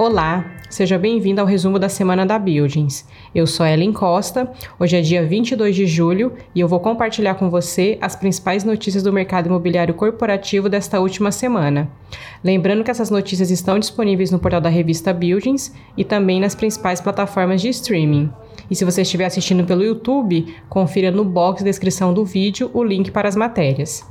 Olá, seja bem-vindo ao resumo da semana da Buildings. Eu sou Ellen Costa, hoje é dia 22 de julho e eu vou compartilhar com você as principais notícias do mercado imobiliário corporativo desta última semana. Lembrando que essas notícias estão disponíveis no portal da revista Buildings e também nas principais plataformas de streaming. E se você estiver assistindo pelo YouTube, confira no box de descrição do vídeo o link para as matérias.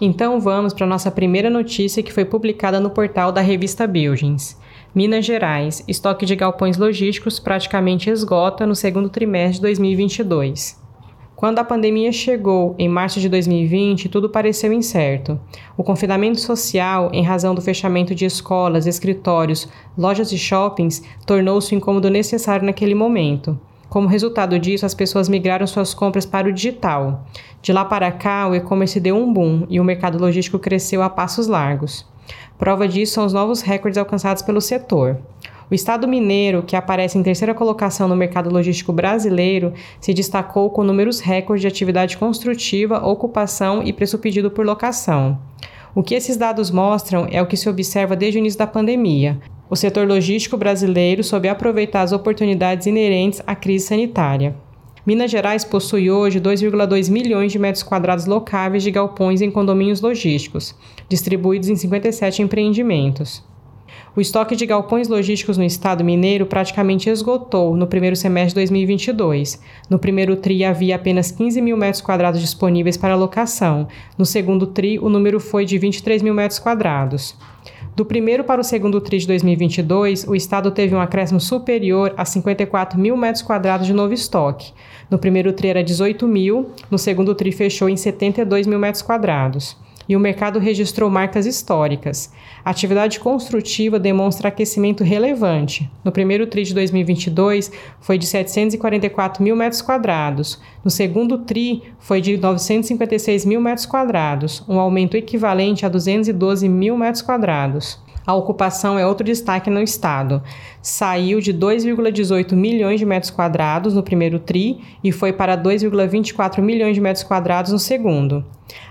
Então vamos para a nossa primeira notícia que foi publicada no portal da revista Buildings. Minas Gerais, estoque de galpões logísticos praticamente esgota no segundo trimestre de 2022. Quando a pandemia chegou em março de 2020, tudo pareceu incerto. O confinamento social, em razão do fechamento de escolas, escritórios, lojas e shoppings, tornou-se um incômodo necessário naquele momento. Como resultado disso, as pessoas migraram suas compras para o digital. De lá para cá, o e-commerce deu um boom e o mercado logístico cresceu a passos largos. Prova disso são os novos recordes alcançados pelo setor. O estado mineiro, que aparece em terceira colocação no mercado logístico brasileiro, se destacou com números recordes de atividade construtiva, ocupação e preço pedido por locação. O que esses dados mostram é o que se observa desde o início da pandemia. O setor logístico brasileiro soube aproveitar as oportunidades inerentes à crise sanitária. Minas Gerais possui hoje 2,2 milhões de metros quadrados locáveis de galpões em condomínios logísticos, distribuídos em 57 empreendimentos. O estoque de galpões logísticos no estado mineiro praticamente esgotou no primeiro semestre de 2022. No primeiro TRI havia apenas 15 mil metros quadrados disponíveis para locação. No segundo TRI, o número foi de 23 mil metros quadrados. Do primeiro para o segundo TRI de 2022, o Estado teve um acréscimo superior a 54 mil metros quadrados de novo estoque. No primeiro TRI era 18 mil, no segundo TRI fechou em 72 mil metros quadrados e o mercado registrou marcas históricas. A atividade construtiva demonstra aquecimento relevante. No primeiro TRI de 2022 foi de 744 mil metros quadrados. No segundo TRI foi de 956 mil metros quadrados, um aumento equivalente a 212 mil metros quadrados. A ocupação é outro destaque no estado. Saiu de 2,18 milhões de metros quadrados no primeiro TRI e foi para 2,24 milhões de metros quadrados no segundo.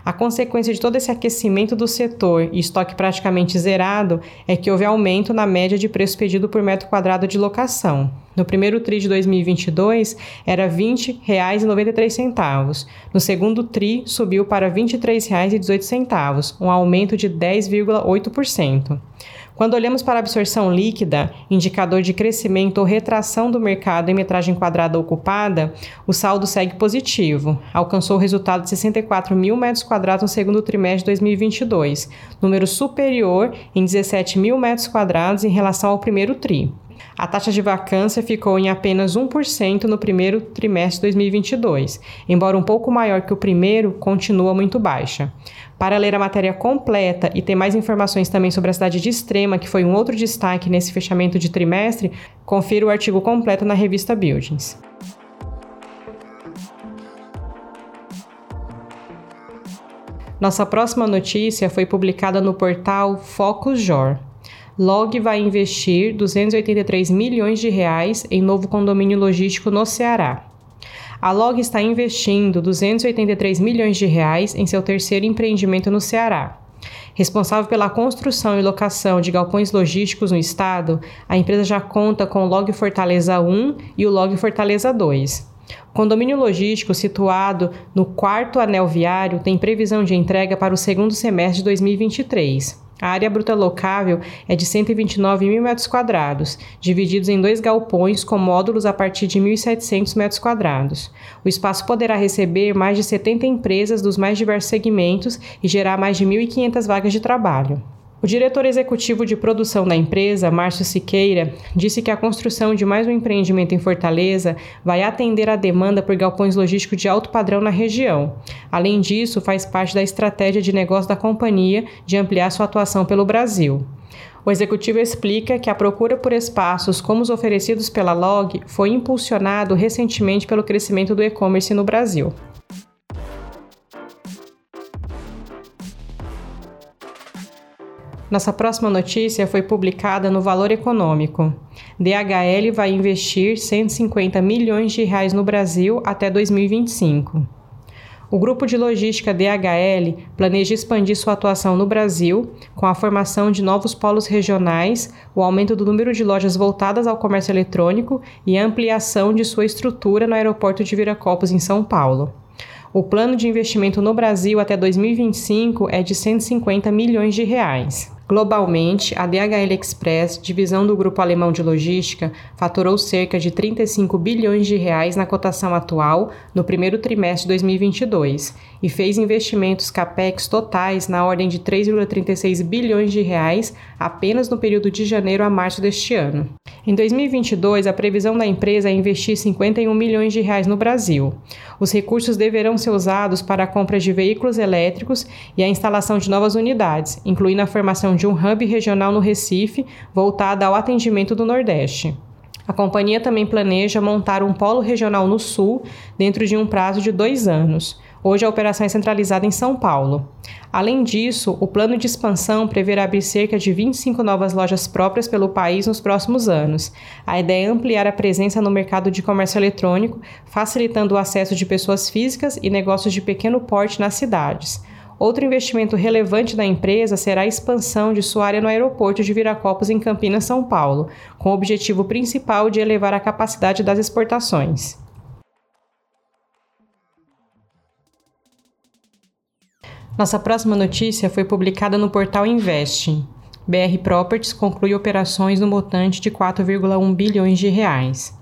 A consequência de todo esse aquecimento do setor e estoque praticamente zerado é que houve aumento na média de preço pedido por metro quadrado de locação. No primeiro TRI de 2022 era R$ 20,93. No segundo TRI subiu para R$ 23,18, um aumento de 10,8%. Quando olhamos para a absorção líquida, indicador de crescimento ou retração do mercado em metragem quadrada ocupada, o saldo segue positivo. Alcançou o resultado de 64 mil metros quadrados no segundo trimestre de 2022, número superior em 17 mil metros quadrados em relação ao primeiro TRI. A taxa de vacância ficou em apenas 1% no primeiro trimestre de 2022, embora um pouco maior que o primeiro, continua muito baixa. Para ler a matéria completa e ter mais informações também sobre a cidade de Extrema, que foi um outro destaque nesse fechamento de trimestre, confira o artigo completo na revista Buildings. Nossa próxima notícia foi publicada no portal Focus Jor. Log vai investir 283 milhões de reais em novo condomínio logístico no Ceará. A Log está investindo 283 milhões de reais em seu terceiro empreendimento no Ceará. Responsável pela construção e locação de galpões logísticos no estado, a empresa já conta com o Log Fortaleza 1 e o Log Fortaleza 2. O condomínio logístico, situado no quarto anel viário, tem previsão de entrega para o segundo semestre de 2023. A área bruta locável é de 129 mil metros quadrados, divididos em dois galpões com módulos a partir de 1.700 metros quadrados. O espaço poderá receber mais de 70 empresas dos mais diversos segmentos e gerar mais de 1.500 vagas de trabalho. O diretor executivo de produção da empresa, Márcio Siqueira, disse que a construção de mais um empreendimento em Fortaleza vai atender à demanda por galpões logísticos de alto padrão na região. Além disso, faz parte da estratégia de negócio da companhia de ampliar sua atuação pelo Brasil. O executivo explica que a procura por espaços como os oferecidos pela Log foi impulsionado recentemente pelo crescimento do e-commerce no Brasil. Nossa próxima notícia foi publicada no Valor Econômico. DHL vai investir 150 milhões de reais no Brasil até 2025. O grupo de logística DHL planeja expandir sua atuação no Brasil com a formação de novos polos regionais, o aumento do número de lojas voltadas ao comércio eletrônico e a ampliação de sua estrutura no aeroporto de Viracopos, em São Paulo. O plano de investimento no Brasil até 2025 é de 150 milhões de reais. Globalmente, a DHL Express, divisão do grupo alemão de logística, faturou cerca de 35 bilhões de reais na cotação atual no primeiro trimestre de 2022 e fez investimentos capex totais na ordem de 3,36 bilhões de reais apenas no período de janeiro a março deste ano. Em 2022, a previsão da empresa é investir 51 milhões de reais no Brasil. Os recursos deverão ser usados para a compra de veículos elétricos e a instalação de novas unidades, incluindo a formação de um hub regional no Recife, voltada ao atendimento do Nordeste. A companhia também planeja montar um polo regional no Sul dentro de um prazo de dois anos. Hoje a operação é centralizada em São Paulo. Além disso, o plano de expansão preverá abrir cerca de 25 novas lojas próprias pelo país nos próximos anos. A ideia é ampliar a presença no mercado de comércio eletrônico, facilitando o acesso de pessoas físicas e negócios de pequeno porte nas cidades. Outro investimento relevante da empresa será a expansão de sua área no aeroporto de Viracopos, em Campinas, São Paulo, com o objetivo principal de elevar a capacidade das exportações. Nossa próxima notícia foi publicada no portal Investing. BR Properties conclui operações no montante de 4,1 bilhões de reais.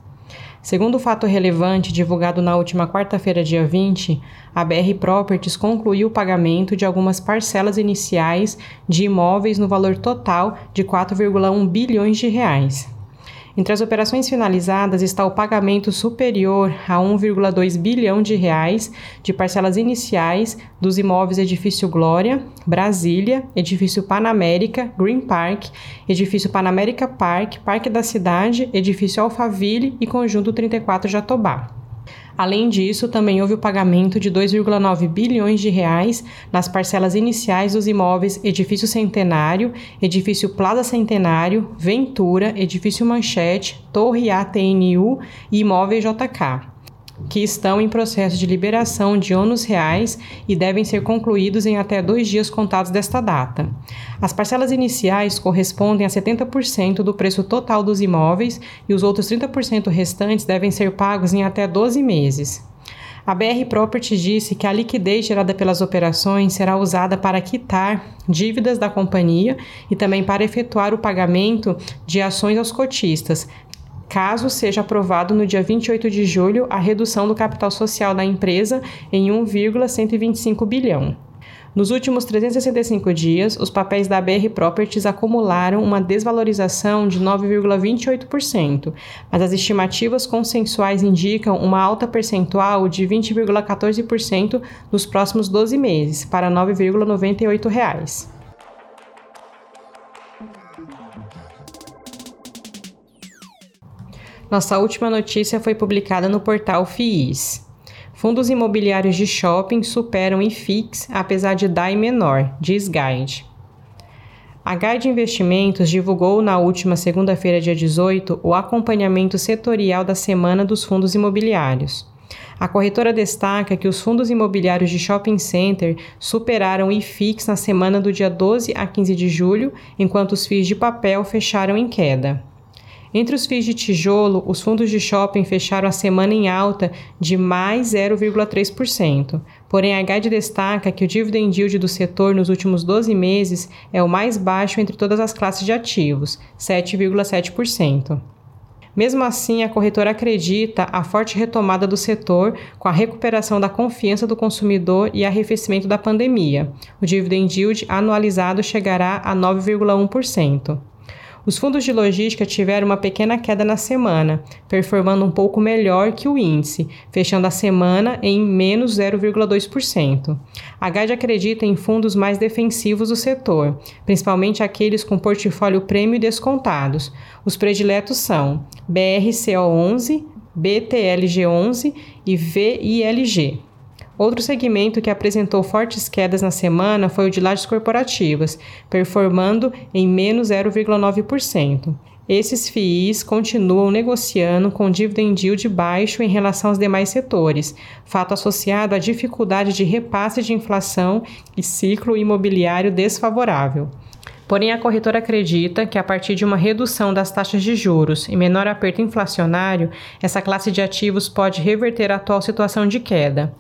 Segundo o fato relevante divulgado na última quarta-feira, dia 20, a BR Properties concluiu o pagamento de algumas parcelas iniciais de imóveis no valor total de 4,1 bilhões de reais. Entre as operações finalizadas está o pagamento superior a 1,2 bilhão de reais de parcelas iniciais dos imóveis Edifício Glória, Brasília, Edifício Panamérica, Green Park, Edifício Panamérica Park, Parque da Cidade, Edifício Alphaville e Conjunto 34 Jatobá. Além disso, também houve o pagamento de 2,9 bilhões de reais nas parcelas iniciais dos imóveis Edifício Centenário, Edifício Plaza Centenário, Ventura, Edifício Manchete, Torre ATNU e Imóveis JK que estão em processo de liberação de ônus reais e devem ser concluídos em até dois dias contados desta data. As parcelas iniciais correspondem a 70% do preço total dos imóveis e os outros 30% restantes devem ser pagos em até 12 meses. A BR Property disse que a liquidez gerada pelas operações será usada para quitar dívidas da companhia e também para efetuar o pagamento de ações aos cotistas, caso seja aprovado no dia 28 de julho a redução do capital social da empresa em 1,125 bilhão. Nos últimos 365 dias, os papéis da BR Properties acumularam uma desvalorização de 9,28%, mas as estimativas consensuais indicam uma alta percentual de 20,14% nos próximos 12 meses, para R$ 9,98. Nossa última notícia foi publicada no portal FIIs. Fundos imobiliários de shopping superam IFIX apesar de DAI menor, diz Guide. A Guide Investimentos divulgou na última segunda-feira, dia 18, o acompanhamento setorial da Semana dos Fundos Imobiliários. A corretora destaca que os fundos imobiliários de shopping center superaram IFIX na semana do dia 12 a 15 de julho, enquanto os FIIs de papel fecharam em queda. Entre os FIIs de tijolo, os fundos de shopping fecharam a semana em alta de mais 0,3%. Porém, a GAD destaca que o dividend yield do setor nos últimos 12 meses é o mais baixo entre todas as classes de ativos, 7,7%. Mesmo assim, a corretora acredita a forte retomada do setor com a recuperação da confiança do consumidor e arrefecimento da pandemia. O dividend yield anualizado chegará a 9,1%. Os fundos de logística tiveram uma pequena queda na semana, performando um pouco melhor que o índice, fechando a semana em menos 0,2%. A GAD acredita em fundos mais defensivos do setor, principalmente aqueles com portfólio prêmio descontados. Os prediletos são BRCO11, BTLG11 e VILG. Outro segmento que apresentou fortes quedas na semana foi o de lajes corporativas, performando em menos 0,9%. esses FIIs continuam negociando com dividend yield baixo em relação aos demais setores, fato associado à dificuldade de repasse de inflação e ciclo imobiliário desfavorável. Porém, a corretora acredita que a partir de uma redução das taxas de juros e menor aperto inflacionário, essa classe de ativos pode reverter a atual situação de queda.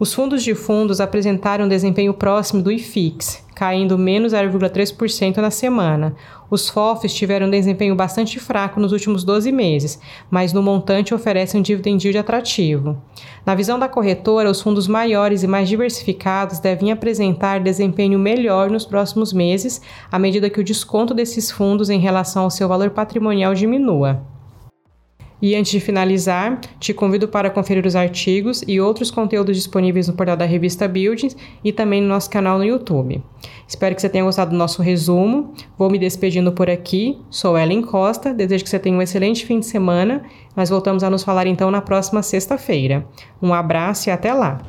Os fundos de fundos apresentaram um desempenho próximo do IFIX, caindo menos 0,3% na semana. Os FOFs tiveram um desempenho bastante fraco nos últimos 12 meses, mas no montante oferecem um dividend yield atrativo. Na visão da corretora, os fundos maiores e mais diversificados devem apresentar desempenho melhor nos próximos meses, à medida que o desconto desses fundos em relação ao seu valor patrimonial diminua. E antes de finalizar, te convido para conferir os artigos e outros conteúdos disponíveis no portal da revista Buildings e também no nosso canal no YouTube. Espero que você tenha gostado do nosso resumo. Vou me despedindo por aqui. Sou Ellen Costa. Desejo que você tenha um excelente fim de semana. Nós voltamos a nos falar então na próxima sexta-feira. Um abraço e até lá!